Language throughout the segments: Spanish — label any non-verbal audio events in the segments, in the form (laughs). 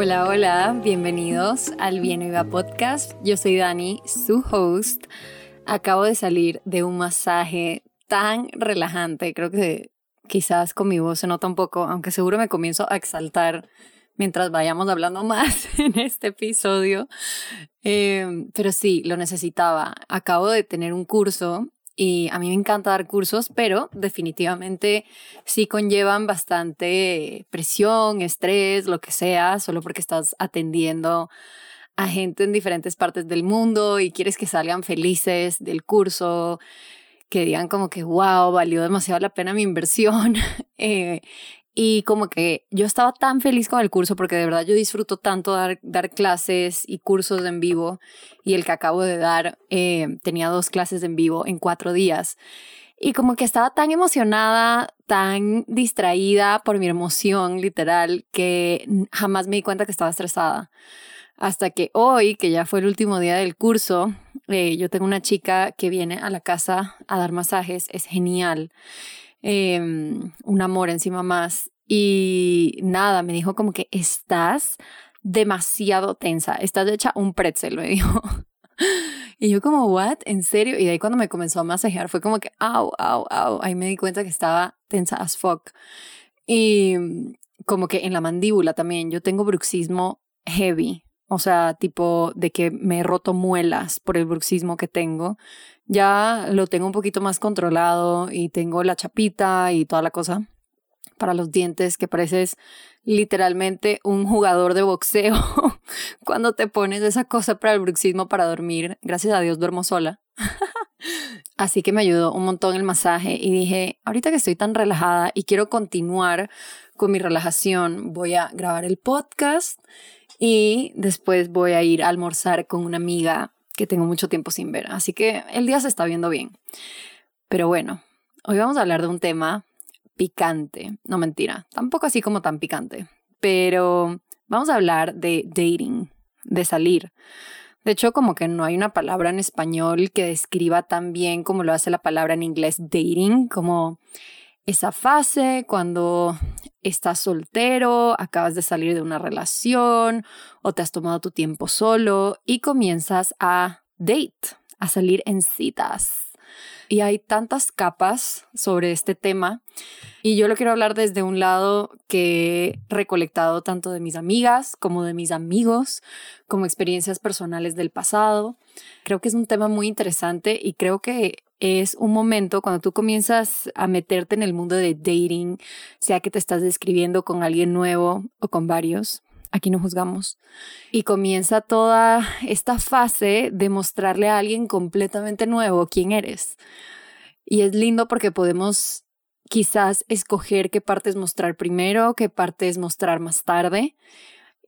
Hola, hola, bienvenidos al Bien Viva Podcast. Yo soy Dani, su host. Acabo de salir de un masaje tan relajante, creo que quizás con mi voz se nota un poco, aunque seguro me comienzo a exaltar mientras vayamos hablando (laughs) más en este episodio. Em, pero sí, lo necesitaba. Acabo de tener un curso y a mí me encanta dar cursos, pero definitivamente sí conllevan bastante presión, estrés, lo que sea, solo porque estás atendiendo a gente en diferentes partes del mundo y quieres que salgan felices del curso, que digan como que, wow, valió demasiado la pena mi inversión. (laughs) eh, y como que yo estaba tan feliz con el curso porque de verdad yo disfruto tanto dar, clases y cursos en vivo. Y el que acabo de dar eh, tenía dos clases en vivo en cuatro días. Y como que estaba tan emocionada, tan distraída por mi emoción literal, que jamás me di cuenta que estaba estresada. Hasta que hoy, que ya fue el último día del curso, eh, yo tengo una chica que viene a la casa a dar masajes, es genial. Em, un amor encima más. Y nada, me dijo como que estás demasiado tensa, estás hecha un pretzel, me (laughs) dijo. Y yo como, what? ¿En serio? Y de ahí cuando me comenzó a masajear fue como que, au, au, au. Ahí me di cuenta que estaba tensa as fuck. Y como que en la mandíbula también, yo tengo bruxismo heavy. O sea, tipo de que me he roto muelas por el bruxismo que tengo. Ya lo tengo un poquito más controlado y tengo la chapita y toda la cosa para los dientes que pareces literalmente un jugador de boxeo (laughs) cuando te pones esa cosa para el bruxismo para dormir. Gracias a Dios duermo sola. (laughs) Así que me ayudó un montón el masaje y dije, ahorita que estoy tan relajada y quiero continuar con mi relajación, voy a grabar el podcast y después voy a ir a almorzar con una amiga que tengo mucho tiempo sin ver. Así que el día se está viendo bien. Pero bueno, hoy vamos a hablar de un tema picante. No mentira, tampoco así como tan picante. Pero vamos a hablar de dating, de salir. De hecho, como que no hay una palabra en español que describa tan bien como lo hace la palabra en inglés dating, como esa fase cuando estás soltero, acabas de salir de una relación o te has tomado tu tiempo solo y comienzas a date, a salir en citas. Y hay tantas capas sobre este tema y yo lo quiero hablar desde un lado que he recolectado tanto de mis amigas como de mis amigos, como experiencias personales del pasado. Creo que es un tema muy interesante y creo que es un momento cuando tú comienzas a meterte en el mundo de dating, sea que te estás describiendo con alguien nuevo o con varios, aquí no juzgamos, y comienza toda esta fase de mostrarle a alguien completamente nuevo quién eres. Y es lindo porque podemos quizás escoger qué partes mostrar primero, qué partes mostrar más tarde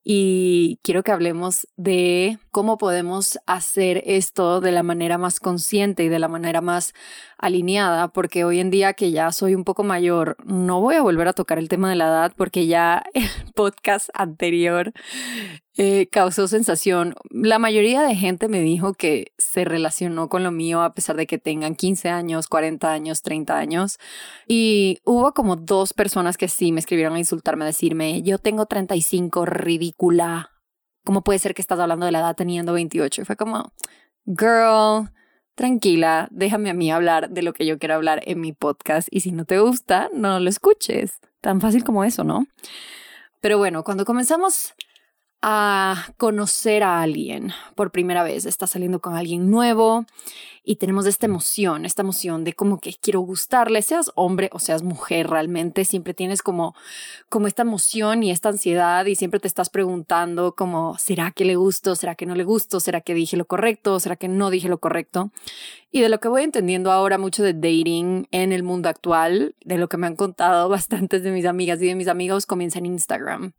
y quiero que hablemos de cómo podemos hacer esto de la manera más consciente y de la manera más alineada, porque hoy en día que ya soy un poco mayor, no voy a volver a tocar el tema de la edad porque ya el (laughs) podcast anterior eh, causó sensación. La mayoría de gente me dijo que se relacionó con lo mío a pesar de que tengan 15 años, 40 años, 30 años. Y hubo como dos personas que sí me escribieron a insultarme, a decirme, yo tengo 35, ridícula. ¿Cómo puede ser que estás hablando de la edad teniendo 28? Y fue como, girl, tranquila, déjame a mí hablar de lo que yo quiero hablar en mi podcast y si no te gusta, no lo escuches. Tan fácil como eso, ¿no? Pero bueno, cuando comenzamos a conocer a alguien por primera vez, estás saliendo con alguien nuevo y tenemos esta emoción, esta emoción de como que quiero gustarle, seas hombre o seas mujer realmente, siempre tienes como, como esta emoción y esta ansiedad y siempre te estás preguntando como, ¿será que le gusto? ¿Será que no le gusto? ¿Será que dije lo correcto? ¿Será que no dije lo correcto? Y de lo que voy entendiendo ahora mucho de dating en el mundo actual, de lo que me han contado (laughs) bastantes de mis amigas y de mis amigos, comienza en Instagram.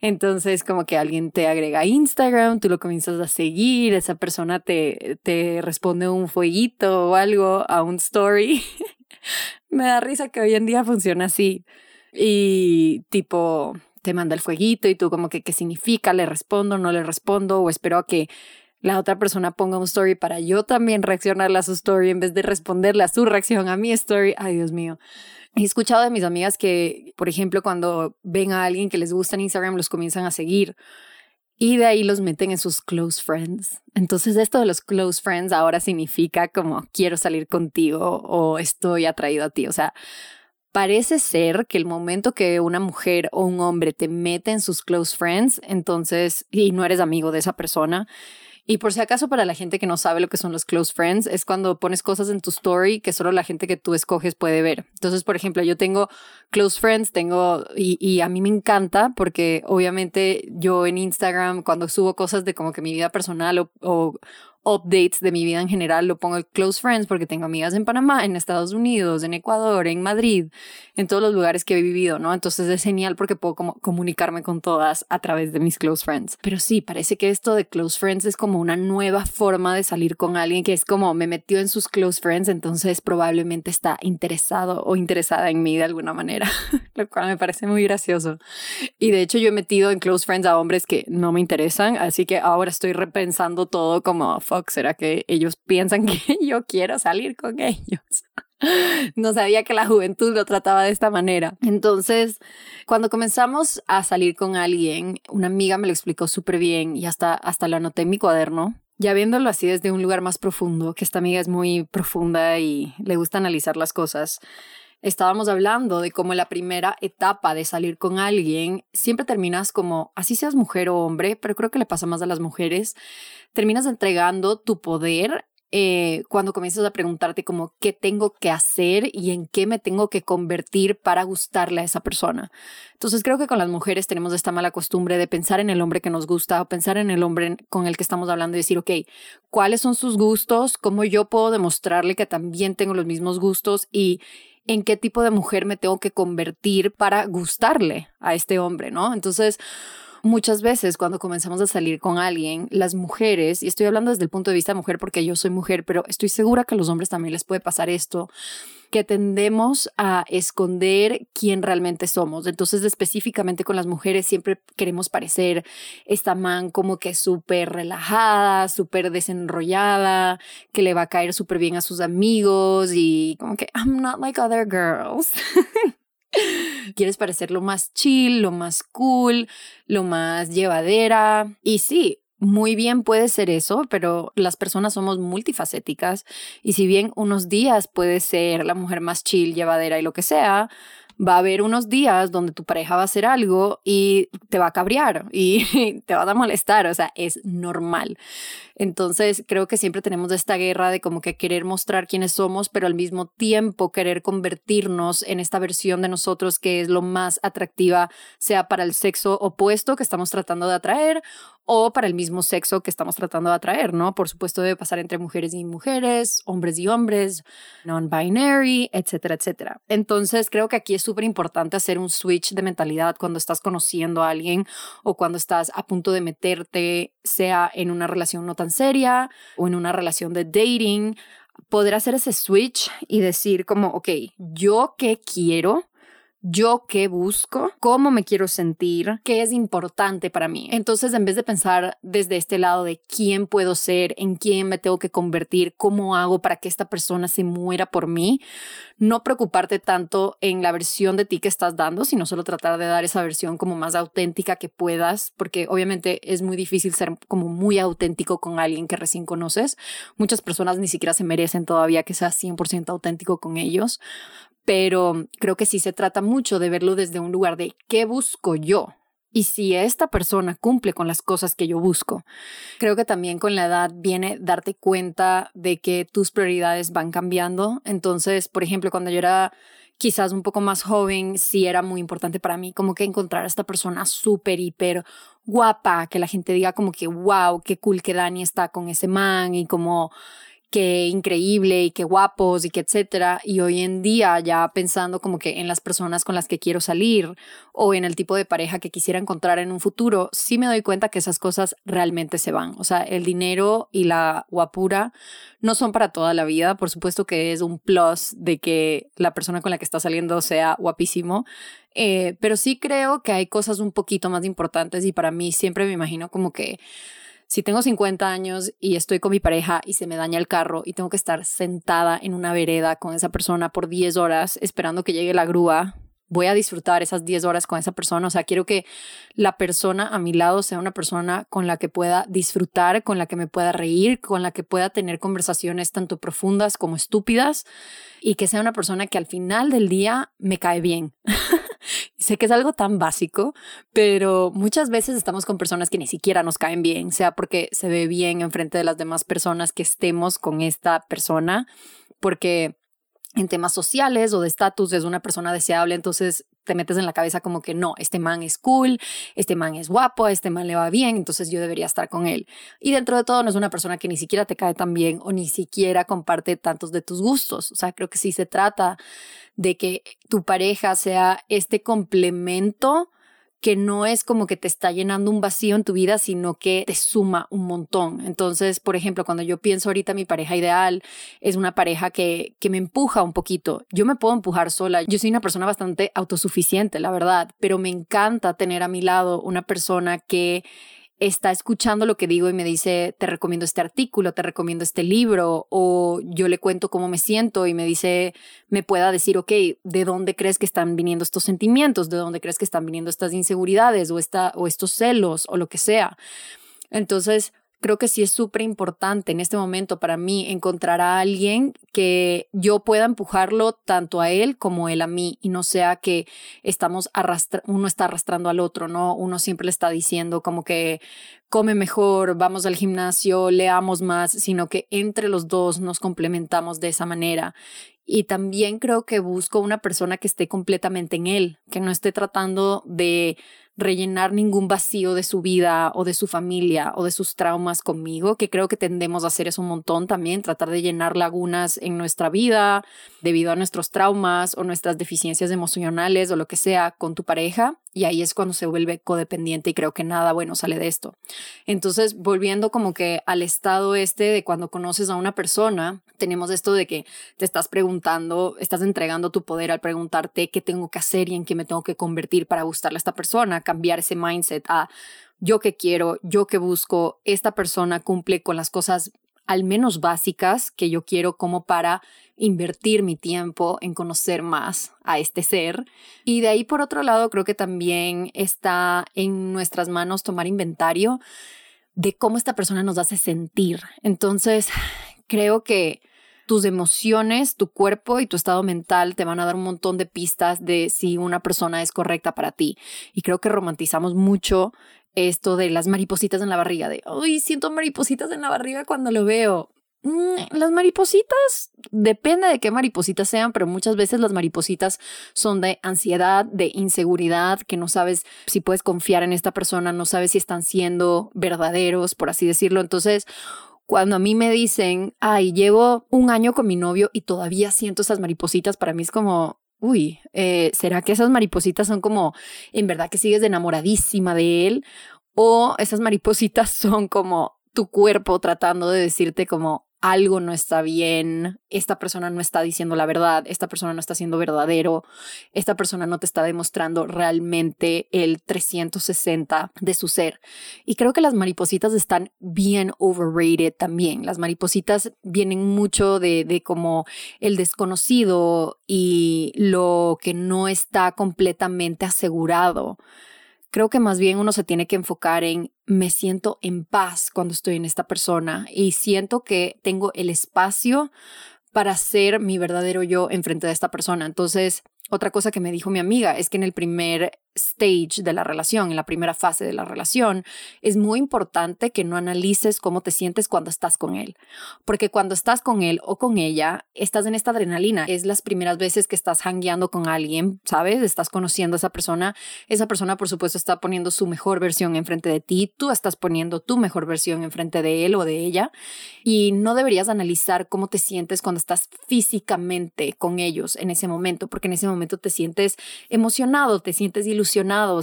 Entonces, como que alguien te agrega Instagram, tú lo comienzas a seguir, esa persona te, te responde un fueguito o algo a un story. (laughs) me da risa que hoy en día funciona así. Y tipo, te manda el fueguito y tú como que qué significa, le respondo, no le respondo o espero a que la otra persona ponga un story para yo también reaccionarle a su story en vez de responderle a su reacción a mi story. Ay, Dios mío. He escuchado de mis amigas que, por ejemplo, cuando ven a alguien que les gusta en Instagram, los comienzan a seguir y de ahí los meten en sus close friends. Entonces esto de los close friends ahora significa como quiero salir contigo o estoy atraído a ti. O sea, parece ser que el momento que una mujer o un hombre te mete en sus close friends, entonces, y no eres amigo de esa persona, y por si acaso, para la gente que no sabe lo que son los close friends, es cuando pones cosas en tu story que solo la gente que tú escoges puede ver. Entonces, por ejemplo, yo tengo close friends, tengo, y, a mí me encanta porque obviamente yo en Instagram, cuando subo cosas de como que mi vida personal o updates de mi vida en general, lo pongo en Close Friends porque tengo amigas en Panamá, en Estados Unidos, en Ecuador, en Madrid, en todos los lugares que he vivido, ¿no? Entonces es genial porque puedo como comunicarme con todas a través de mis Close Friends. Pero sí, parece que esto de Close Friends es como una nueva forma de salir con alguien que es como me metió en sus Close Friends, entonces probablemente está interesado o interesada en mí de alguna manera, (laughs) lo cual me parece muy gracioso. Y de hecho yo he metido en Close Friends a hombres que no me interesan, así que ahora estoy repensando todo como fuck, ¿será que ellos piensan (laughs) que yo quiero salir con ellos? (laughs) No sabía que la juventud lo trataba de esta manera. Entonces, cuando comenzamos a salir con alguien, una amiga me lo explicó súper bien y hasta, hasta lo anoté en mi cuaderno. Ya viéndolo así desde un lugar más profundo, que esta amiga es muy profunda y le gusta analizar las cosas, estábamos hablando de cómo la primera etapa de salir con alguien siempre terminas como, así seas mujer o hombre, pero creo que le pasa más a las mujeres, terminas entregando tu poder eh, cuando comienzas a preguntarte como qué tengo que hacer y en qué me tengo que convertir para gustarle a esa persona. Entonces creo que con las mujeres tenemos esta mala costumbre de pensar en el hombre que nos gusta o pensar en el hombre con el que estamos hablando y decir, ok, ¿cuáles son sus gustos? ¿Cómo yo puedo demostrarle que también tengo los mismos gustos? Y en qué tipo de mujer me tengo que convertir para gustarle a este hombre, ¿no? Entonces, muchas veces cuando comenzamos a salir con alguien, las mujeres, y estoy hablando desde el punto de vista de mujer porque yo soy mujer, pero estoy segura que a los hombres también les puede pasar esto, que tendemos a esconder quién realmente somos. Entonces, específicamente con las mujeres, siempre queremos parecer esta man como que súper relajada, súper desenrollada, que le va a caer súper bien a sus amigos y como que I'm not like other girls. (laughs) (laughs) Quieres parecer lo más chill, lo más cool, lo más llevadera. Y sí, muy bien puede ser eso, pero las personas somos multifacéticas y si bien unos días puede ser la mujer más chill, llevadera y lo que sea, va a haber unos días donde tu pareja va a hacer algo y te va a cabrear y (laughs) te va a molestar, o sea, es normal. Entonces, creo que siempre tenemos esta guerra de como que querer mostrar quiénes somos, pero al mismo tiempo querer convertirnos en esta versión de nosotros que es lo más atractiva, sea para el sexo opuesto que estamos tratando de atraer o para el mismo sexo que estamos tratando de atraer, ¿no? Por supuesto debe pasar entre mujeres y mujeres, hombres y hombres, non-binary, etcétera, etcétera. Entonces creo que aquí es súper importante hacer un switch de mentalidad cuando estás conociendo a alguien o cuando estás a punto de meterte, sea en una relación no tan seria o en una relación de dating, poder hacer ese switch y decir como, ok, yo qué quiero yo qué busco, cómo me quiero sentir, qué es importante para mí. Entonces, en vez de pensar desde este lado de quién puedo ser, en quién me tengo que convertir, cómo hago para que esta persona se muera por mí, no preocuparte tanto en la versión de ti que estás dando, sino solo tratar de dar esa versión como más auténtica que puedas, porque obviamente es muy difícil ser como muy auténtico con alguien que recién conoces. Muchas personas ni siquiera se merecen todavía que seas 100% auténtico con ellos, pero creo que sí se trata mucho de verlo desde un lugar de qué busco yo y si esta persona cumple con las cosas que yo busco. Creo que también con la edad viene darte cuenta de que tus prioridades van cambiando. Entonces, por ejemplo, cuando yo era quizás un poco más joven, sí era muy importante para mí como que encontrar a esta persona súper, hiper guapa, que la gente diga como que, wow, qué cool que Dani está con ese man y como qué increíble y qué guapos y qué etcétera. Y hoy en día ya pensando como que en las personas con las que quiero salir o en el tipo de pareja que quisiera encontrar en un futuro, sí me doy cuenta que esas cosas realmente se van. O sea, el dinero y la guapura no son para toda la vida. Por supuesto que es un plus de que la persona con la que está saliendo sea guapísimo. Eh, pero sí creo que hay cosas un poquito más importantes y para mí siempre me imagino como que si tengo 50 años y estoy con mi pareja y se me daña el carro y tengo que estar sentada en una vereda con esa persona por 10 horas esperando que llegue la grúa, voy a disfrutar esas 10 horas con esa persona. O sea, quiero que la persona a mi lado sea una persona con la que pueda disfrutar, con la que me pueda reír, con la que pueda tener conversaciones tanto profundas como estúpidas y que sea una persona que al final del día me cae bien. (laughs) sé que es algo tan básico, pero muchas veces estamos con personas que ni siquiera nos caen bien, sea porque se ve bien enfrente de las demás personas que estemos con esta persona, porque en temas sociales o de estatus es una persona deseable, entonces te metes en la cabeza como que no, este man es cool, este man es guapo, este man le va bien, entonces yo debería estar con él. Y dentro de todo no es una persona que ni siquiera te cae tan bien o ni siquiera comparte tantos de tus gustos. O sea, creo que sí se trata de que tu pareja sea este complemento que no es como que te está llenando un vacío en tu vida, sino que te suma un montón. Entonces, por ejemplo, cuando yo pienso ahorita mi pareja ideal es una pareja que, que me empuja un poquito. Yo me puedo empujar sola. Yo soy una persona bastante autosuficiente, la verdad, pero me encanta tener a mi lado una persona que está escuchando lo que digo y me dice, te recomiendo este artículo, te recomiendo este libro, o yo le cuento cómo me siento y me dice, me pueda decir, ok, ¿de dónde crees que están viniendo estos sentimientos? ¿De dónde crees que están viniendo estas inseguridades o, esta, o estos celos o lo que sea? Entonces, creo que sí es súper importante en este momento para mí encontrar a alguien que yo pueda empujarlo tanto a él como él a mí y no sea que estamos uno está arrastrando al otro, ¿no? Uno siempre le está diciendo como que come mejor, vamos al gimnasio, leamos más, sino que entre los dos nos complementamos de esa manera. Y también creo que busco una persona que esté completamente en él, que no esté tratando de rellenar ningún vacío de su vida o de su familia o de sus traumas conmigo, que creo que tendemos a hacer eso un montón también, tratar de llenar lagunas en nuestra vida debido a nuestros traumas o nuestras deficiencias emocionales o lo que sea con tu pareja y ahí es cuando se vuelve codependiente y creo que nada bueno sale de esto. Entonces, volviendo como que al estado este de cuando conoces a una persona, tenemos esto de que te estás preguntando, estás entregando tu poder al preguntarte qué tengo que hacer y en qué me tengo que convertir para gustarle a esta persona, cambiar ese mindset a yo que quiero, yo que busco, esta persona cumple con las cosas al menos básicas que yo quiero como para invertir mi tiempo en conocer más a este ser. Y de ahí, por otro lado, creo que también está en nuestras manos tomar inventario de cómo esta persona nos hace sentir. Entonces, creo que tus emociones, tu cuerpo y tu estado mental te van a dar un montón de pistas de si una persona es correcta para ti. Y creo que romantizamos mucho esto de las maripositas en la barriga, de, uy, siento maripositas en la barriga cuando lo veo. Mm, las maripositas, depende de qué maripositas sean, pero muchas veces las maripositas son de ansiedad, de inseguridad, que no sabes si puedes confiar en esta persona, no sabes si están siendo verdaderos, por así decirlo. Entonces, cuando a mí me dicen, ay, llevo un año con mi novio y todavía siento esas maripositas, para mí es como, uy, eh, ¿será que esas maripositas son como, en verdad que sigues enamoradísima de él? O esas maripositas (laughs) son como tu cuerpo tratando de decirte como, algo no está bien, esta persona no está diciendo la verdad, esta persona no está siendo verdadero, esta persona no te está demostrando realmente el 360 de su ser. Y creo que las maripositas están bien overrated también. Las maripositas vienen mucho de, de como el desconocido y lo que no está completamente asegurado creo que más bien uno se tiene que enfocar en me siento en paz cuando estoy en esta persona y siento que tengo el espacio para ser mi verdadero yo enfrente de esta persona. Entonces, otra cosa que me dijo mi amiga es que en el primer stage de la relación, en la primera fase de la relación, es muy importante que no analices cómo te sientes cuando estás con él. Porque cuando estás con él o con ella, estás en esta adrenalina. Es las primeras veces que estás hangueando con alguien, ¿sabes? Estás conociendo a esa persona. Esa persona, por supuesto, está poniendo su mejor versión enfrente de ti. Tú estás poniendo tu mejor versión enfrente de él o de ella. Y no deberías analizar cómo te sientes cuando estás físicamente con ellos en ese momento, porque en ese momento te sientes emocionado, te sientes ilusionado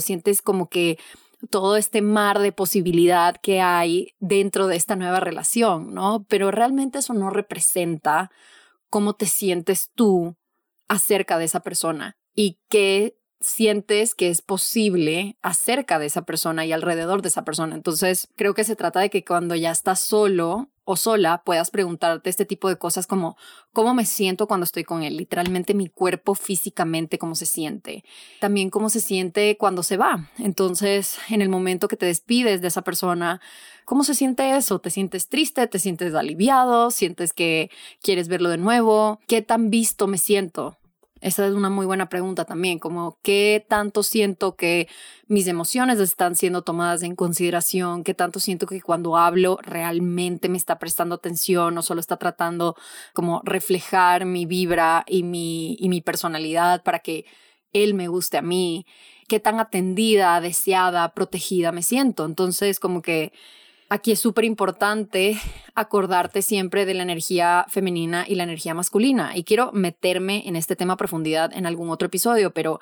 sientes como que todo este mar de posibilidad que hay dentro de esta nueva relación, ¿no? Pero realmente eso no representa cómo te sientes tú acerca de esa persona y qué sientes que es posible acerca de esa persona y alrededor de esa persona. Entonces, creo que se trata de que cuando ya estás solo o sola puedas preguntarte este tipo de cosas como cómo me siento cuando estoy con él, literalmente mi cuerpo físicamente, cómo se siente, también cómo se siente cuando se va. Entonces, en el momento que te despides de esa persona, ¿cómo se siente eso? ¿Te sientes triste? ¿Te sientes aliviado? ¿Sientes que quieres verlo de nuevo? ¿Qué tan visto me siento? Esa es una muy buena pregunta también, como qué tanto siento que mis emociones están siendo tomadas en consideración, qué tanto siento que cuando hablo realmente me está prestando atención o solo está tratando como reflejar mi vibra y mi, y mi personalidad para que él me guste a mí, qué tan atendida, deseada, protegida me siento. Entonces, como que Aquí es súper importante acordarte siempre de la energía femenina y la energía masculina. Y quiero meterme en este tema a profundidad en algún otro episodio, pero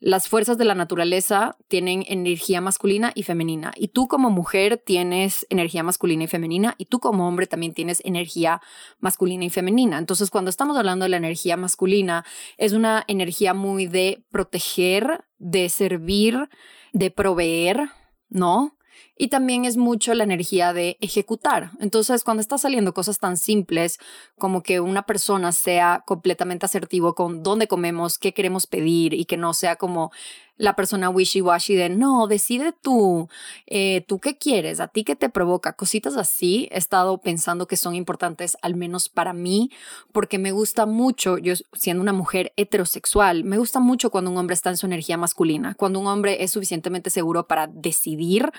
las fuerzas de la naturaleza tienen energía masculina y femenina. Y tú como mujer tienes energía masculina y femenina. Y tú como hombre también tienes energía masculina y femenina. Entonces, cuando estamos hablando de la energía masculina, es una energía muy de proteger, de servir, de proveer, ¿no? Y también es mucho la energía de ejecutar. Entonces, cuando está saliendo cosas tan simples como que una persona sea completamente asertivo con dónde comemos, qué queremos pedir y que no sea como la persona wishy-washy de no, decide tú, eh, tú qué quieres, a ti qué te provoca, cositas así. He estado pensando que son importantes, al menos para mí, porque me gusta mucho, yo siendo una mujer heterosexual, me gusta mucho cuando un hombre está en su energía masculina, cuando un hombre es suficientemente seguro para decidir,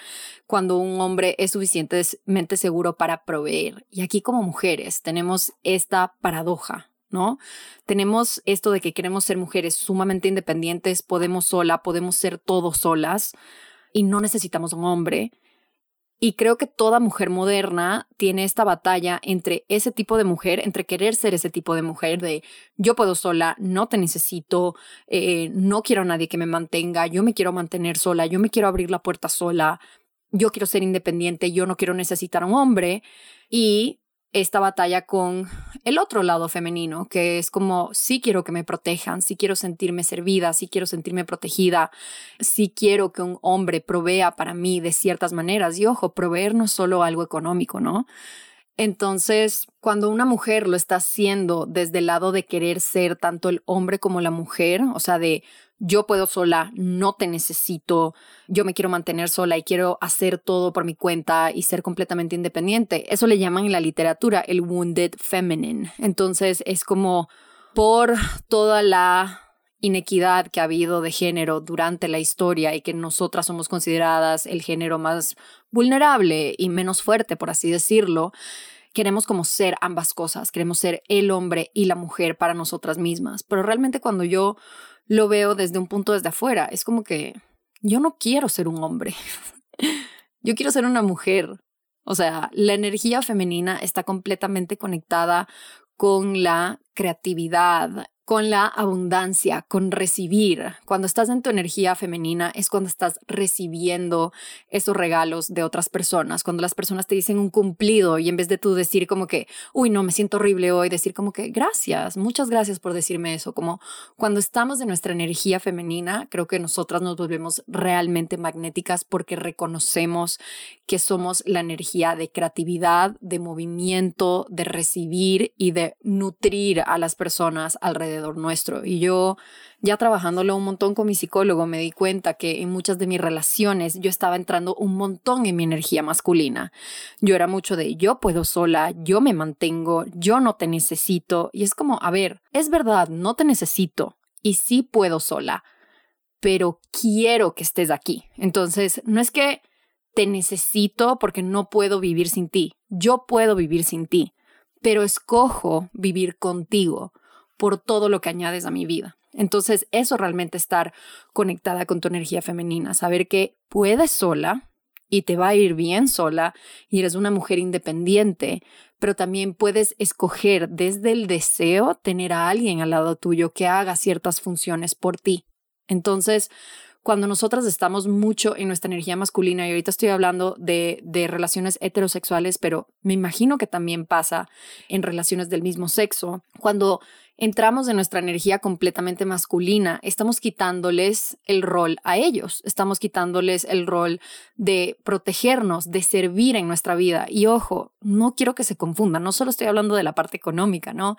cuando un hombre es suficientemente seguro para proveer. Y aquí como mujeres tenemos esta paradoja ¿no? Tenemos esto de que queremos ser mujeres sumamente independientes, podemos sola, podemos ser todos solas y no necesitamos un hombre. Y creo que toda mujer moderna tiene esta batalla entre ese tipo de mujer, entre querer ser ese tipo de mujer de yo puedo sola, no te necesito, eh, no quiero a nadie que me mantenga, yo me quiero mantener sola, yo me quiero abrir la puerta sola, yo quiero ser independiente, yo no quiero necesitar a un hombre. Y esta batalla con el otro lado femenino, que es como, sí quiero que me protejan, sí quiero sentirme servida, sí quiero sentirme protegida, sí quiero que un hombre provea para mí de ciertas maneras. Y ojo, proveer no es solo algo económico, ¿no? Entonces, cuando una mujer lo está haciendo desde el lado de querer ser tanto el hombre como la mujer, o sea, de yo puedo sola, no te necesito, yo me quiero mantener sola y quiero hacer todo por mi cuenta y ser completamente independiente. Eso le llaman en la literatura el wounded feminine. Entonces es como por toda la inequidad que ha habido de género durante la historia y que nosotras somos consideradas el género más vulnerable y menos fuerte, por así decirlo, queremos como ser ambas cosas, queremos ser el hombre y la mujer para nosotras mismas. Pero realmente cuando yo lo veo desde un punto desde afuera. Es como que yo no quiero ser un hombre. (laughs) yo quiero ser una mujer. O sea, la energía femenina está completamente conectada con la creatividad, con la abundancia, con recibir. Cuando estás en tu energía femenina es cuando estás recibiendo esos regalos de otras personas, cuando las personas te dicen un cumplido y en vez de tú decir como que, uy, no, me siento horrible hoy, decir como que, gracias, muchas gracias por decirme eso, como cuando estamos en nuestra energía femenina, creo que nosotras nos volvemos realmente magnéticas porque reconocemos que somos la energía de creatividad, de movimiento, de recibir y de nutrir a las personas nuestro. Y yo, ya trabajándolo un montón con mi psicólogo, me di cuenta que en muchas de mis relaciones yo estaba entrando un montón en mi energía masculina. Yo era mucho de yo puedo sola, yo me mantengo, yo no te necesito. Y es como, a ver, es verdad, no te necesito y sí puedo sola, pero quiero que estés aquí. Entonces, no es que te necesito porque no puedo vivir sin ti. Yo puedo vivir sin ti, pero escojo vivir contigo por todo lo que añades a mi vida. Entonces, eso realmente estar conectada con tu energía femenina, saber que puedes sola y te va a ir bien sola y eres una mujer independiente, pero también puedes escoger desde el deseo tener a alguien al lado tuyo que haga ciertas funciones por ti. Entonces, cuando nosotras estamos mucho en nuestra energía masculina, y ahorita estoy hablando de, de relaciones heterosexuales, pero me imagino que también pasa en relaciones del mismo sexo, cuando entramos en nuestra energía completamente masculina, estamos quitándoles el rol a ellos, estamos quitándoles el rol de protegernos, de servir en nuestra vida. Y ojo, no quiero que se confundan, no solo estoy hablando de la parte económica, ¿no?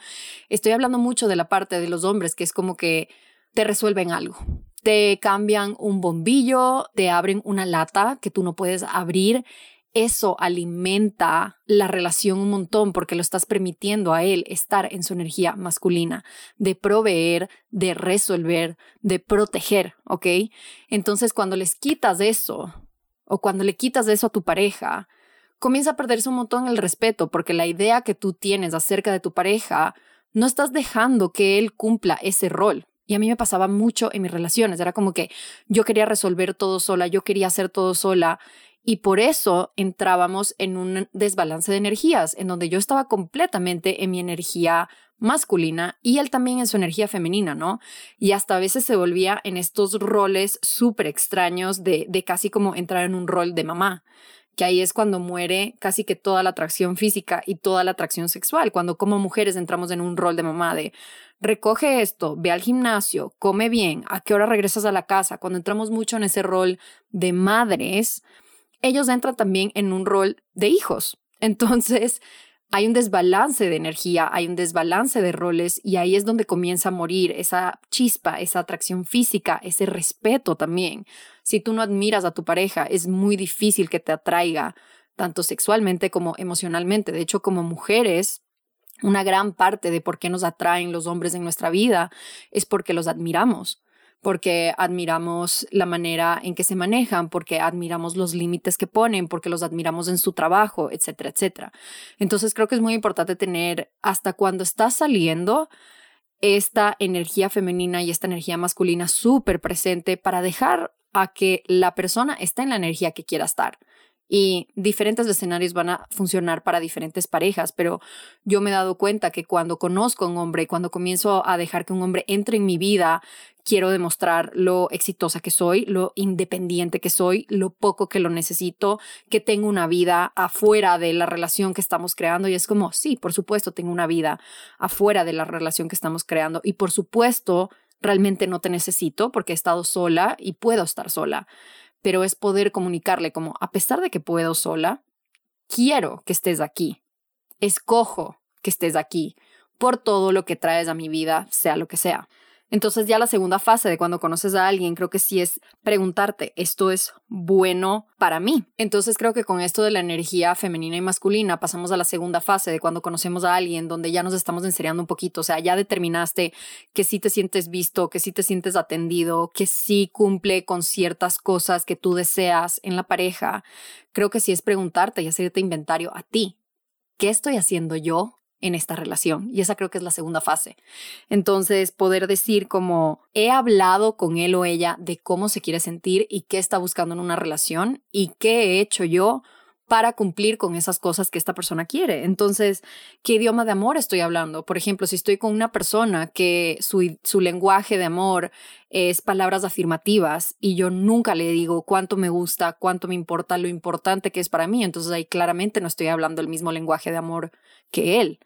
Estoy hablando mucho de la parte de los hombres, que es como que te resuelven algo. Te cambian un bombillo, te abren una lata que tú no puedes abrir eso alimenta la relación un montón porque lo estás permitiendo a él estar en su energía masculina, de proveer, de resolver, de proteger, ¿ok? Entonces cuando les quitas eso o cuando le quitas eso a tu pareja, comienza a perderse un montón el respeto porque la idea que tú tienes acerca de tu pareja, no estás dejando que él cumpla ese rol. Y a mí me pasaba mucho en mis relaciones. Era como que yo quería resolver todo sola, yo quería hacer todo sola y por eso entrábamos en un desbalance de energías, en donde yo estaba completamente en mi energía masculina y él también en su energía femenina, ¿no? Y hasta a veces se volvía en estos roles súper extraños de, de casi como entrar en un rol de mamá que ahí es cuando muere casi que toda la atracción física y toda la atracción sexual, cuando como mujeres entramos en un rol de mamá de recoge esto, ve al gimnasio, come bien, a qué hora regresas a la casa, cuando entramos mucho en ese rol de madres, ellos entran también en un rol de hijos. Entonces, hay un desbalance de energía, hay un desbalance de roles y ahí es donde comienza a morir esa chispa, esa atracción física, ese respeto también. Si tú no admiras a tu pareja, es muy difícil que te atraiga tanto sexualmente como emocionalmente. De hecho, como mujeres, una gran parte de por qué nos atraen los hombres en nuestra vida es porque los admiramos porque admiramos la manera en que se manejan, porque admiramos los límites que ponen, porque los admiramos en su trabajo, etcétera, etcétera. Entonces creo que es muy importante tener hasta cuando estás saliendo esta energía femenina y esta energía masculina súper presente para dejar a que la persona esté en la energía que quiera estar y diferentes escenarios van a funcionar para diferentes parejas, pero yo me he dado cuenta que cuando conozco a un hombre, cuando comienzo a dejar que un hombre entre en mi vida, quiero demostrar lo exitosa que soy, lo independiente que soy, lo poco que lo necesito, que tengo una vida afuera de la relación que estamos creando. Y es como, sí, por supuesto, tengo una vida afuera de la relación que estamos creando. Y por supuesto, realmente no te necesito porque he estado sola y puedo estar sola pero es poder comunicarle como, a pesar de que puedo sola, quiero que estés aquí, escojo que estés aquí por todo lo que traes a mi vida, sea lo que sea. Entonces ya la segunda fase de cuando conoces a alguien creo que sí es preguntarte, ¿esto es bueno para mí? Entonces creo que con esto de la energía femenina y masculina pasamos a la segunda fase de cuando conocemos a alguien donde ya nos estamos enseriando un poquito, o sea, ya determinaste que sí te sientes visto, que sí te sientes atendido, que sí cumple con ciertas cosas que tú deseas en la pareja. Creo que sí es preguntarte y hacerte inventario a ti. ¿Qué estoy haciendo yo en esta relación. Y esa creo que es la segunda fase. Entonces, poder decir como he hablado con él o ella de cómo se quiere sentir y qué está buscando en una relación y qué he hecho yo para cumplir con esas cosas que esta persona quiere. Entonces, ¿qué idioma de amor estoy hablando? Por ejemplo, si estoy con una persona que su, su, lenguaje de amor es palabras afirmativas y yo nunca le digo cuánto me gusta, cuánto me importa, lo importante que es para mí, entonces ahí claramente no estoy hablando el mismo lenguaje de amor que él.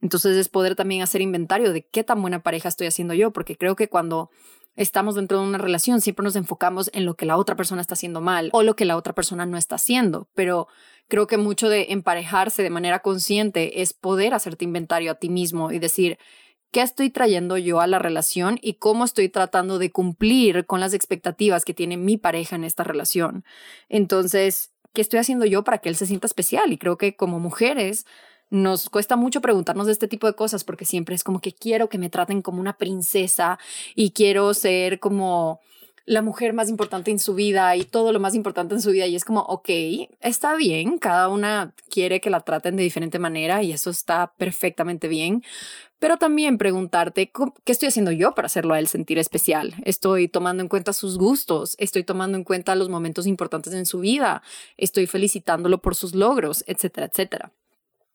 Entonces es poder también hacer inventario de qué tan buena pareja estoy haciendo yo, porque creo que cuando estamos dentro de una relación siempre nos enfocamos en lo que la otra persona está haciendo mal o lo que la otra persona no está haciendo, pero creo que mucho de emparejarse de manera consciente es poder hacerte inventario a ti mismo y decir, ¿qué estoy trayendo yo a la relación y cómo estoy tratando de cumplir con las expectativas que tiene mi pareja en esta relación? Entonces, ¿qué estoy haciendo yo para que él se sienta especial? Y creo que como mujeres nos cuesta mucho preguntarnos de este tipo de cosas porque siempre es como que quiero que me traten como una princesa y quiero ser como la mujer más importante en su vida y todo lo más importante en su vida. Y es como, ok, está bien, cada una quiere que la traten de diferente manera y eso está perfectamente bien, pero también preguntarte, ¿qué estoy haciendo yo para hacerlo a él sentir especial? Estoy tomando en cuenta sus gustos, estoy tomando en cuenta los momentos importantes en su vida, estoy felicitándolo por sus logros, etcétera, etcétera.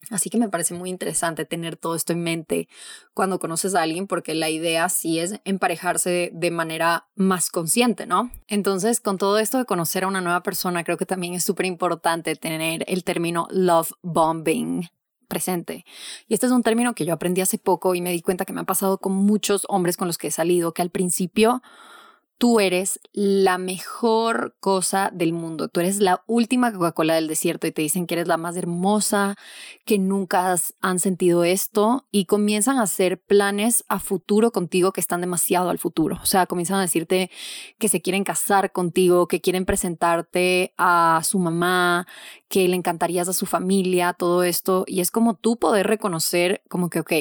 Así que me parece muy interesante tener todo esto en mente cuando conoces a alguien, porque la idea sí es emparejarse de manera más consciente, ¿no? Entonces, con todo esto de conocer a una nueva persona, creo que también es súper importante tener el término love bombing presente. Y este es un término que yo aprendí hace poco y me di cuenta que me ha pasado con muchos hombres con los que he salido, que al principio tú eres la mejor cosa del mundo. Tú eres la última Coca-Cola del desierto y te dicen que eres la más hermosa, que nunca han sentido esto y comienzan a hacer planes a futuro contigo que están demasiado al futuro. O sea, comienzan a decirte que se quieren casar contigo, que quieren presentarte a su mamá, que le encantarías a su familia, todo esto. Y es como tú poder reconocer como que, ok,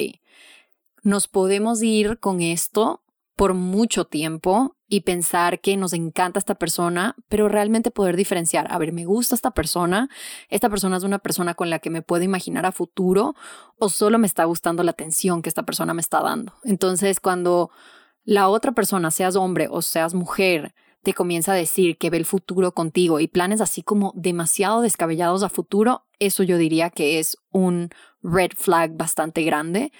nos podemos ir con esto por mucho tiempo y pensar que nos encanta esta persona, pero realmente poder diferenciar, a ver, me gusta esta persona, esta persona es una persona con la que me puedo imaginar a futuro o solo me está gustando la atención que esta persona me está dando. Entonces, cuando la otra persona, seas hombre o seas mujer, te comienza a decir que ve el futuro contigo y planes así como demasiado descabellados a futuro, eso yo diría que es un red flag bastante grande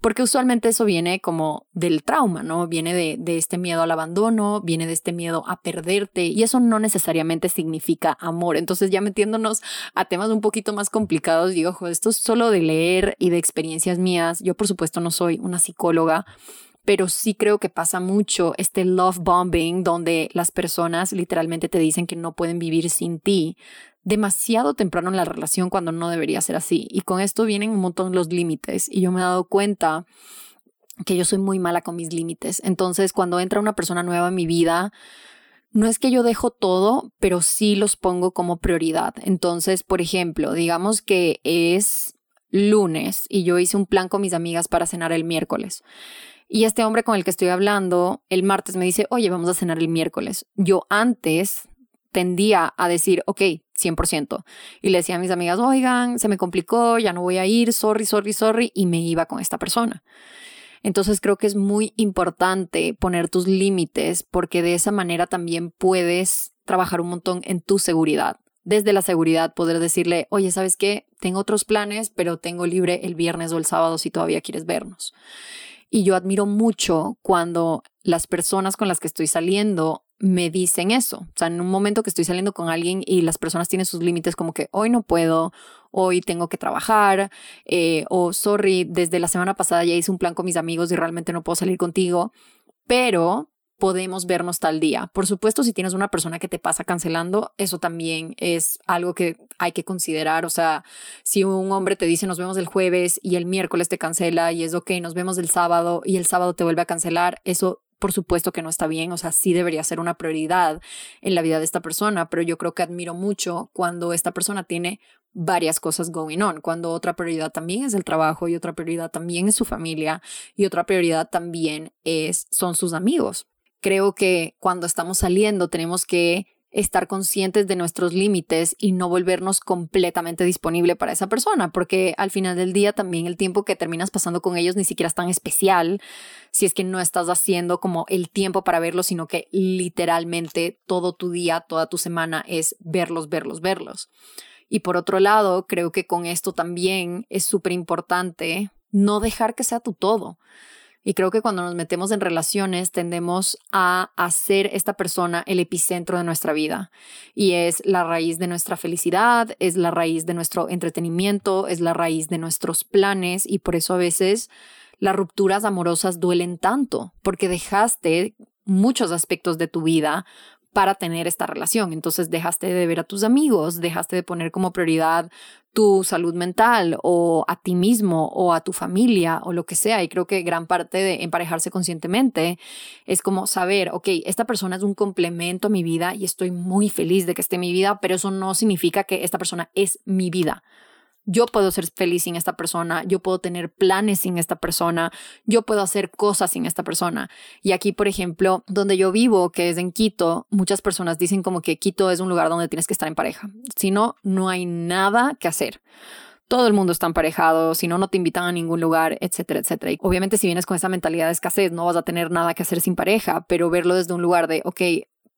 porque usualmente eso viene como del trauma, ¿no? Viene de, este miedo al abandono, viene de este miedo a perderte y eso no necesariamente significa amor. Entonces ya metiéndonos a temas un poquito más complicados, digo, ojo, esto es solo de leer y de experiencias mías. Yo por supuesto no soy una psicóloga, pero sí creo que pasa mucho este love bombing donde las personas literalmente te dicen que no pueden vivir sin ti demasiado temprano en la relación cuando no debería ser así. Y con esto vienen un montón los límites y yo me he dado cuenta que yo soy muy mala con mis límites. Entonces, cuando entra una persona nueva en mi vida, no es que yo dejo todo, pero sí los pongo como prioridad. Entonces, por ejemplo, digamos que es lunes y yo hice un plan con mis amigas para cenar el miércoles. Y este hombre con el que estoy hablando el martes me dice, oye, vamos a cenar el miércoles. Yo antes tendía a decir, ok, 100%. Y le decía a mis amigas, oigan, se me complicó, ya no voy a ir, sorry, sorry, sorry, y me iba con esta persona. Entonces creo que es muy importante poner tus límites porque de esa manera también puedes trabajar un montón en tu seguridad. Desde la seguridad poder decirle, oye, ¿sabes qué? Tengo otros planes, pero tengo libre el viernes o el sábado si todavía quieres vernos. Y yo admiro mucho cuando las personas con las que estoy saliendo me dicen eso. O sea, en un momento que estoy saliendo con alguien y las personas tienen sus límites como que hoy no puedo, hoy tengo que trabajar, eh, o sorry, desde la semana pasada ya hice un plan con mis amigos y realmente no puedo salir contigo, pero podemos vernos tal día. Por supuesto, si tienes una persona que te pasa cancelando, eso también es algo que hay que considerar. O sea, si un hombre te dice nos vemos el jueves y el miércoles te cancela y es ok, nos vemos el sábado y el sábado te vuelve a cancelar, eso por supuesto que no está bien, o sea, sí debería ser una prioridad en la vida de esta persona, pero yo creo que admiro mucho cuando esta persona tiene varias cosas going on, cuando otra prioridad también es el trabajo y otra prioridad también es su familia y otra prioridad también es son sus amigos. Creo que cuando estamos saliendo tenemos que estar conscientes de nuestros límites y no volvernos completamente disponible para esa persona, porque al final del día también el tiempo que terminas pasando con ellos ni siquiera es tan especial si es que no estás haciendo como el tiempo para verlos, sino que literalmente todo tu día, toda tu semana es verlos, verlos, verlos. Y por otro lado, creo que con esto también es súper importante no dejar que sea tu todo. Y creo que cuando nos metemos en relaciones tendemos a hacer esta persona el epicentro de nuestra vida. Y es la raíz de nuestra felicidad, es la raíz de nuestro entretenimiento, es la raíz de nuestros planes. Y por eso a veces las rupturas amorosas duelen tanto, porque dejaste muchos aspectos de tu vida para tener esta relación. Entonces dejaste de ver a tus amigos, dejaste de poner como prioridad tu salud mental o a ti mismo o a tu familia o lo que sea. Y creo que gran parte de emparejarse conscientemente es como saber, ok, esta persona es un complemento a mi vida y estoy muy feliz de que esté en mi vida, pero eso no significa que esta persona es mi vida yo puedo ser feliz sin esta persona, yo puedo tener planes sin esta persona, yo puedo hacer cosas sin esta persona. Y aquí, por ejemplo, donde yo vivo, que es en Quito, muchas personas dicen como que Quito es un lugar donde tienes que estar en pareja. Si no, no hay nada que hacer. Todo el mundo está emparejado, si no, no te invitan a ningún lugar, etcétera, etcétera. Y obviamente si vienes con esa mentalidad de escasez, no vas a tener nada que hacer sin pareja, pero verlo desde un lugar de, ok,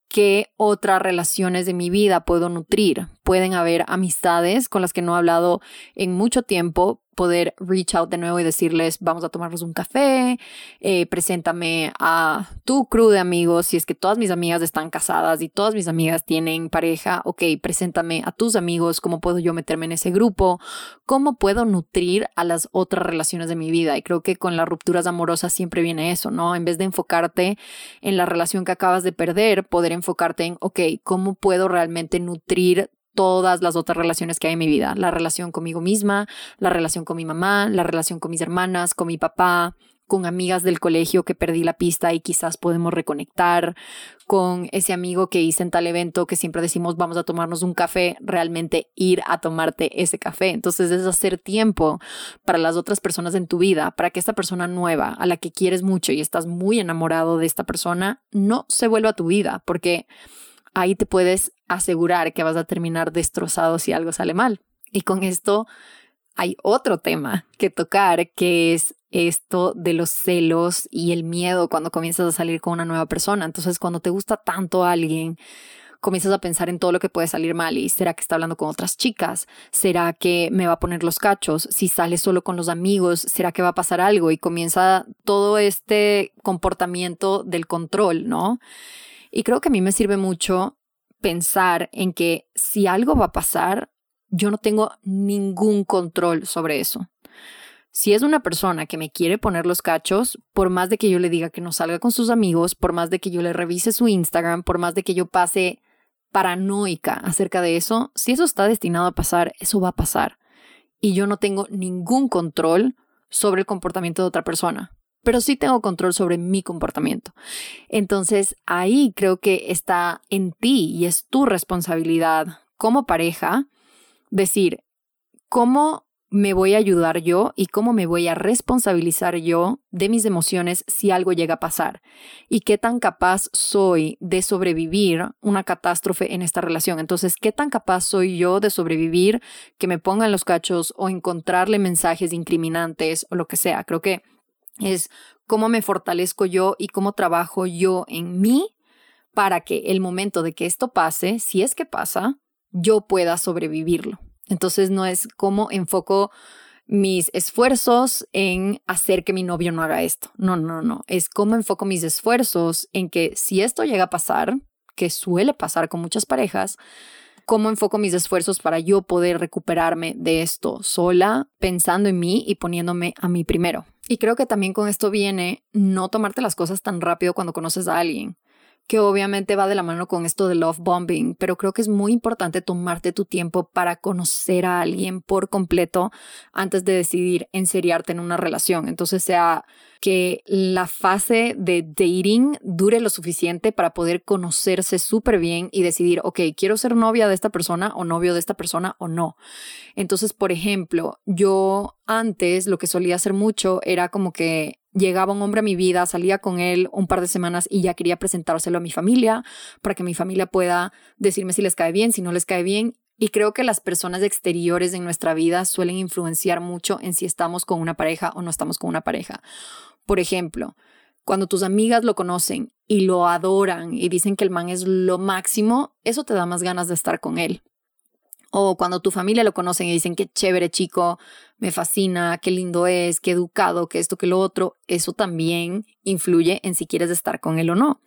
¿qué otras relaciones de mi vida puedo nutrir? Pueden haber amistades con las que no he hablado en mucho tiempo, poder reach out de nuevo y decirles, vamos a tomarnos un café, eh, preséntame a tu crew de amigos, si es que todas mis amigas están casadas y todas mis amigas tienen pareja, ok, preséntame a tus amigos, cómo puedo yo meterme en ese grupo, cómo puedo nutrir a las otras relaciones de mi vida. Y creo que con las rupturas amorosas siempre viene eso, ¿no? En vez de enfocarte en la relación que acabas de perder, poder enfocarte en, ok, ¿cómo puedo realmente nutrir todas las otras relaciones que hay en mi vida. La relación conmigo misma, la relación con mi mamá, la relación con mis hermanas, con mi papá, con amigas del colegio que perdí la pista y quizás podemos reconectar, con ese amigo que hice en tal evento que siempre decimos vamos a tomarnos un café, realmente ir a tomarte ese café. Entonces es hacer tiempo para las otras personas en tu vida, para que esta persona nueva, a la que quieres mucho y estás muy enamorado de esta persona, no se vuelva a tu vida, porque ahí te puedes asegurar que vas a terminar destrozado si algo sale mal. Y con esto hay otro tema que tocar, que es esto de los celos y el miedo cuando comienzas a salir con una nueva persona. Entonces, cuando te gusta tanto a alguien, comienzas a pensar en todo lo que puede salir mal y será que está hablando con otras chicas, será que me va a poner los cachos, si sale solo con los amigos, será que va a pasar algo y comienza todo este comportamiento del control, ¿no? Y creo que a mí me sirve mucho pensar en que si algo va a pasar, yo no tengo ningún control sobre eso. Si es una persona que me quiere poner los cachos, por más de que yo le diga que no salga con sus amigos, por más de que yo le revise su Instagram, por más de que yo pase paranoica acerca de eso, si eso está destinado a pasar, eso va a pasar. Y yo no tengo ningún control sobre el comportamiento de otra persona pero sí tengo control sobre mi comportamiento. Entonces ahí creo que está en ti y es tu responsabilidad como pareja decir cómo me voy a ayudar yo y cómo me voy a responsabilizar yo de mis emociones si algo llega a pasar y qué tan capaz soy de sobrevivir una catástrofe en esta relación. Entonces, ¿qué tan capaz soy yo de sobrevivir que me pongan los cachos o encontrarle mensajes incriminantes o lo que sea? Creo que es cómo me fortalezco yo y cómo trabajo yo en mí para que el momento de que esto pase, si es que pasa, yo pueda sobrevivirlo. Entonces no es cómo enfoco mis esfuerzos en hacer que mi novio no haga esto. No, no, no. Es cómo enfoco mis esfuerzos en que si esto llega a pasar, que suele pasar con muchas parejas, cómo enfoco mis esfuerzos para yo poder recuperarme de esto sola, pensando en mí y poniéndome a mí primero. Y creo que también con esto viene no tomarte las cosas tan rápido cuando conoces a alguien que obviamente va de la mano con esto de love bombing, pero creo que es muy importante tomarte tu tiempo para conocer a alguien por completo antes de decidir enseriarte en una relación. Entonces sea que la fase de dating dure lo suficiente para poder conocerse súper bien y decidir, ok, quiero ser novia de esta persona o novio de esta persona o no. Entonces, por ejemplo, yo antes lo que solía hacer mucho era como que llegaba un hombre a mi vida, salía con él un par de semanas y ya quería presentárselo a mi familia para que mi familia pueda decirme si les cae bien, si no les cae bien. Y creo que las personas exteriores en nuestra vida suelen influenciar mucho en si estamos con una pareja o no estamos con una pareja. Por ejemplo, cuando tus amigas lo conocen y lo adoran y dicen que el man es lo máximo, eso te da más ganas de estar con él. O cuando tu familia lo conocen y dicen qué chévere chico, me fascina, qué lindo es, qué educado, que esto, que lo otro, eso también influye en si quieres estar con él o no.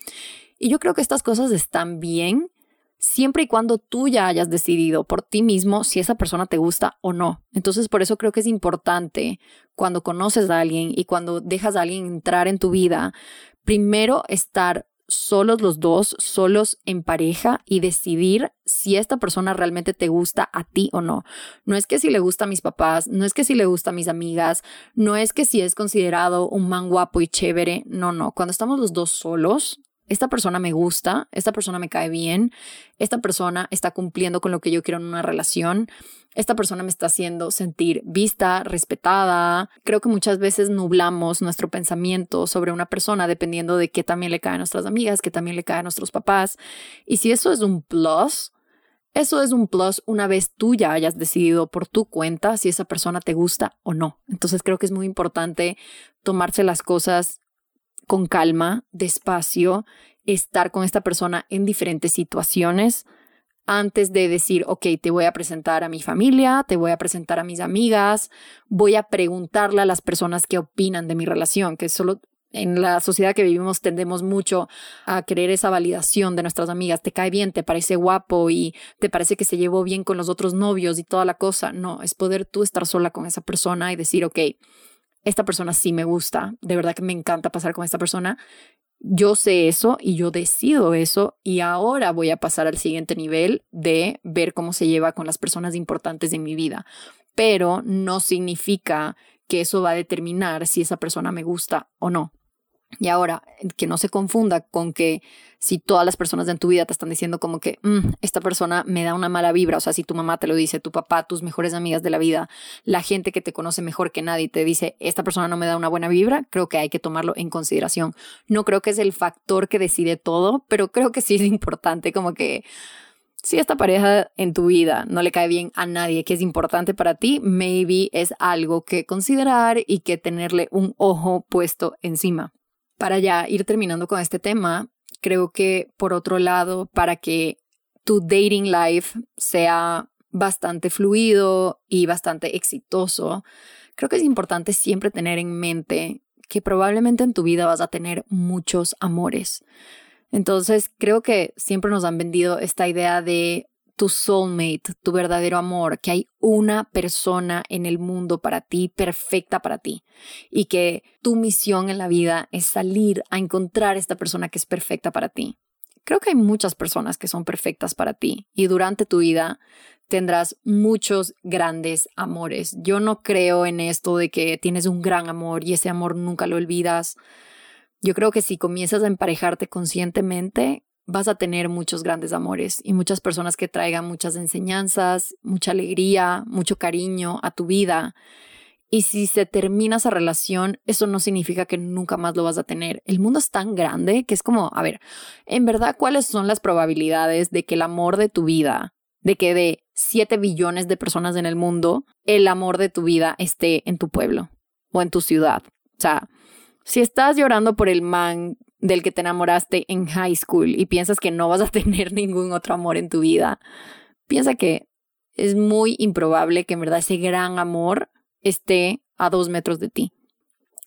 Y yo creo que estas cosas están bien siempre y cuando tú ya hayas decidido por ti mismo si esa persona te gusta o no. Entonces, por eso creo que es importante cuando conoces a alguien y cuando dejas a alguien entrar en tu vida, primero estar solos los dos, solos en pareja y decidir si esta persona realmente te gusta a ti o no. No es que si le gusta a mis papás, no es que si le gusta a mis amigas, no es que si es considerado un man guapo y chévere, no, no. Cuando estamos los dos solos, esta persona me gusta, esta persona me cae bien, esta persona está cumpliendo con lo que yo quiero en una relación, esta persona me está haciendo sentir vista, respetada. Creo que muchas veces nublamos nuestro pensamiento sobre una persona dependiendo de qué también le cae a nuestras amigas, qué también le cae a nuestros papás. Y si eso es un plus, eso es un plus una vez tú ya hayas decidido por tu cuenta si esa persona te gusta o no. Entonces creo que es muy importante tomarse las cosas con calma, despacio, estar con esta persona en diferentes situaciones antes de decir, ok, te voy a presentar a mi familia, te voy a presentar a mis amigas, voy a preguntarle a las personas qué opinan de mi relación, que solo en la sociedad que vivimos tendemos mucho a querer esa validación de nuestras amigas. Te cae bien, te parece guapo y te parece que se llevó bien con los otros novios y toda la cosa. No, es poder tú estar sola con esa persona y decir, ok, esta persona sí me gusta, de verdad que me encanta pasar con esta persona yo sé eso y yo decido eso y ahora voy a pasar al siguiente nivel de ver cómo se lleva con las personas importantes de mi vida. Pero no significa que eso va a determinar si esa persona me gusta o no. Y ahora, que no se confunda con que si todas las personas en tu vida te están diciendo como que mm, esta persona me da una mala vibra, o sea, si tu mamá te lo dice, tu papá, tus mejores amigas de la vida, la gente que te conoce mejor que nadie te dice, esta persona no me da una buena vibra, creo que hay que tomarlo en consideración. No creo que es el factor que decide todo, pero creo que sí es importante como que si esta pareja en tu vida no le cae bien a nadie que es importante para ti, maybe es algo que considerar y que tenerle un ojo puesto encima para ya ir terminando con este tema, creo que por otro lado, para que tu dating life sea bastante fluido y bastante exitoso, creo que es importante siempre tener en mente que probablemente en tu vida vas a tener muchos amores. Entonces, creo que siempre nos han vendido esta idea de tu soulmate, tu verdadero amor, que hay una persona en el mundo para ti, perfecta para ti, y que tu misión en la vida es salir a encontrar esta persona que es perfecta para ti. Creo que hay muchas personas que son perfectas para ti y durante tu vida tendrás muchos grandes amores. Yo no creo en esto de que tienes un gran amor y ese amor nunca lo olvidas. Yo creo que si comienzas a emparejarte conscientemente, vas a tener muchos grandes amores y muchas personas que traigan muchas enseñanzas, mucha alegría, mucho cariño a tu vida. Y si se termina esa relación, eso no significa que nunca más lo vas a tener. El mundo es tan grande que es como, a ver, en verdad, ¿cuáles son las probabilidades de que el amor de tu vida, de que de 7 billones de personas en el mundo, el amor de tu vida esté en tu pueblo o en tu ciudad? O sea, si estás llorando por el man del que te enamoraste en high school y piensas que no vas a (laughs) tener ningún otro amor en tu vida, piensa que es muy improbable que en verdad ese gran amor esté a dos metros de ti.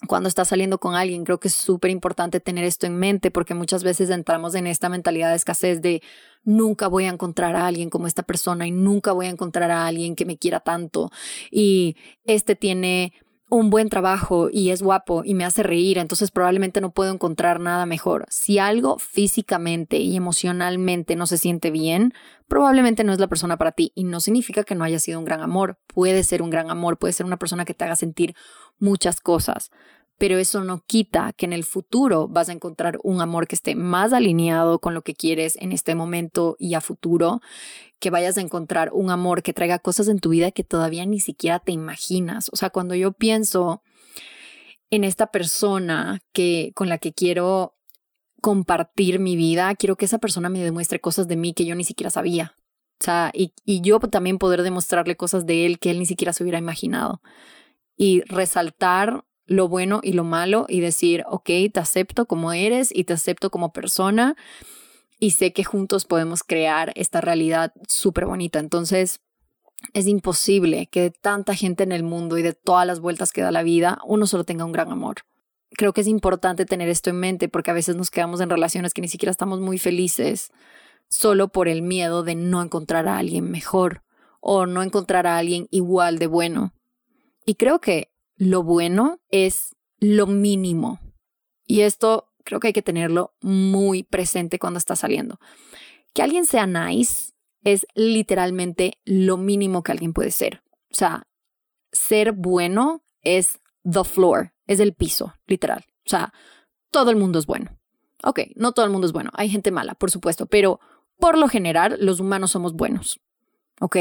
Cuando estás saliendo con alguien, creo que es súper importante tener esto en mente porque muchas veces entramos en esta mentalidad de escasez de nunca voy a encontrar a alguien como esta persona y nunca voy a encontrar a alguien que me quiera tanto y este tiene un buen trabajo y es guapo y me hace reír, entonces probablemente no puedo encontrar nada mejor. Si algo físicamente y emocionalmente no se siente bien, probablemente no es la persona para ti y no significa que no haya sido un gran amor. Puede ser un gran amor, puede ser una persona que te haga sentir muchas cosas, pero eso no quita que en el futuro vas a encontrar un amor que esté más alineado con lo que quieres en este momento y a futuro, que vayas a encontrar un amor que traiga cosas en tu vida que todavía ni siquiera te imaginas. O sea, cuando yo pienso en esta persona que con la que quiero compartir mi vida, quiero que esa persona me demuestre cosas de mí que yo ni siquiera sabía. O sea, y, y yo también poder demostrarle cosas de él que él ni siquiera se hubiera imaginado. Y resaltar lo bueno y lo malo y decir, ok, te acepto como eres y te acepto como persona y sé que juntos podemos crear esta realidad súper bonita. Entonces, es imposible que de tanta gente en el mundo y de todas las vueltas que da la vida, uno solo tenga un gran amor. Creo que es importante tener esto en mente porque a veces nos quedamos en relaciones que ni siquiera estamos muy felices solo por el miedo de no encontrar a alguien mejor o no encontrar a alguien igual de bueno. Y creo que lo bueno es lo mínimo. Y esto creo que hay que tenerlo muy presente cuando está saliendo. Que alguien sea nice es literalmente lo mínimo que alguien puede ser. O sea, ser bueno es the floor, es el piso, literal. O sea, todo el mundo es bueno. Ok, no todo el mundo es bueno, hay gente mala, por supuesto, pero por lo general los humanos somos buenos. ¿Ok?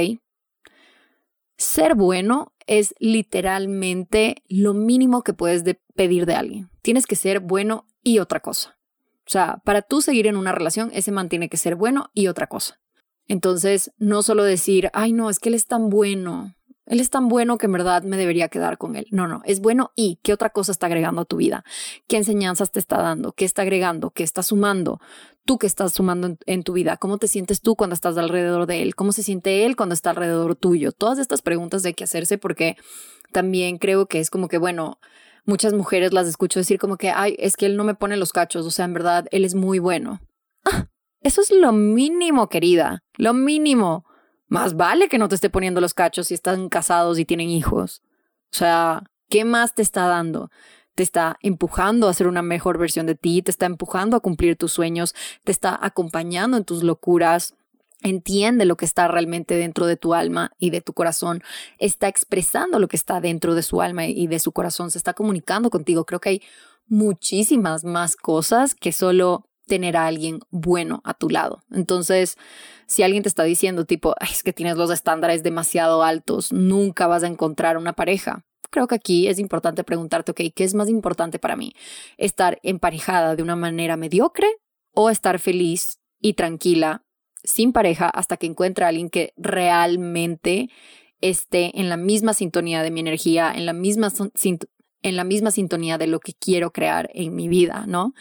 Ser bueno es literalmente lo mínimo que puedes pedir de alguien. Tienes que ser bueno y otra cosa. O sea, para tú seguir en una relación, ese man tiene que ser bueno y otra cosa. Entonces, no solo decir, ay, no, es que él es tan bueno, Él es tan bueno que en verdad me debería quedar con él. No, no, es bueno y qué otra cosa está agregando a tu vida, qué enseñanzas te está dando, qué está agregando, qué está sumando, tú que estás sumando en, tu vida, cómo te sientes tú cuando estás alrededor de él, cómo se siente él cuando está alrededor tuyo. Todas estas preguntas hay que hacerse porque también creo que es como que, bueno, muchas mujeres las escucho decir como que, ay, es que él no me pone los cachos, o sea, en verdad, él es muy bueno. Ah, eso es lo mínimo, querida, lo mínimo. Más vale que no te esté poniendo los cachos si están casados y tienen hijos. O sea, ¿qué más te está dando? Te está empujando a ser una mejor versión de ti, te está empujando a cumplir tus sueños, te está acompañando en tus locuras, entiende lo que está realmente dentro de tu alma y de tu corazón, está expresando lo que está dentro de su alma y de su corazón, se está comunicando contigo. Creo que hay muchísimas más cosas que solo tener a alguien bueno a tu lado. Entonces, si alguien te está diciendo tipo, es que tienes los estándares demasiado altos, nunca vas a encontrar una pareja. Creo que aquí es importante preguntarte, ok, ¿qué es más importante para mí? ¿Estar emparejada de una manera mediocre o estar feliz y tranquila sin pareja hasta que encuentre a alguien que realmente esté en la misma sintonía de mi energía, en la misma, en la misma sintonía de lo que quiero crear en mi vida, ¿no?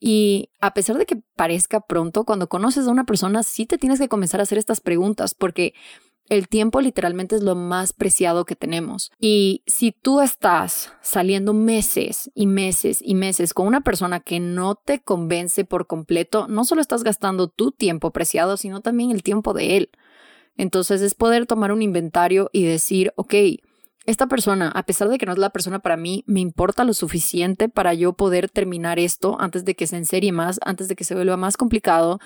Y a pesar de que parezca pronto, cuando conoces a una persona, sí te tienes que comenzar a hacer estas preguntas, porque el tiempo literalmente es lo más preciado que tenemos. Y si tú estás saliendo meses y meses y meses con una persona que no te convence por completo, no solo estás gastando tu tiempo preciado, sino también el tiempo de él. Entonces es poder tomar un inventario y decir, ok, esta persona, a pesar de que no es la persona para mí, me importa lo suficiente para yo poder terminar esto antes de que se enserie más, antes de que se vuelva más complicado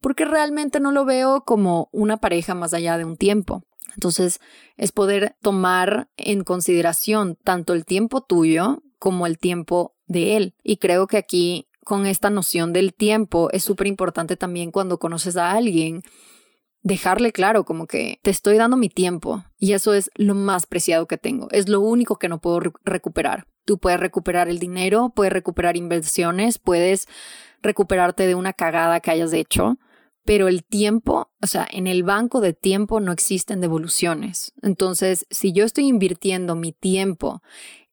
porque realmente no lo veo como una pareja más allá de un tiempo. Entonces, es poder tomar en consideración tanto el tiempo tuyo como el tiempo de él. Y creo que aquí, con esta noción del tiempo, es súper importante también cuando conoces a alguien, dejarle claro como que te estoy dando mi tiempo y eso es lo más preciado que tengo. Es lo único que no puedo recuperar. Tú puedes recuperar el dinero, puedes recuperar inversiones, puedes recuperarte de una cagada que hayas hecho, pero el tiempo, o sea, en el banco de tiempo no existen devoluciones. Entonces, si yo estoy invirtiendo mi tiempo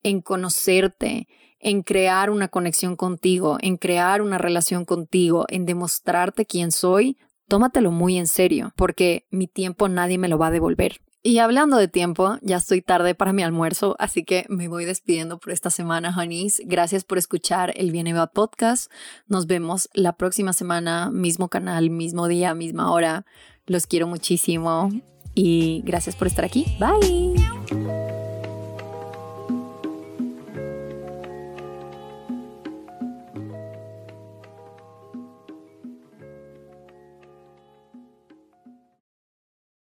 en conocerte, en crear una conexión contigo, en crear una relación contigo, en demostrarte quién soy, tómatelo muy en serio, porque mi tiempo nadie me lo va a devolver. Y hablando de tiempo, ya estoy tarde para mi almuerzo, así que me voy despidiendo por esta semana, honeys. Gracias por escuchar el Bien Eva Podcast. Nos vemos la próxima semana, mismo canal, mismo día, misma hora. Los quiero muchísimo y gracias por estar aquí. Bye.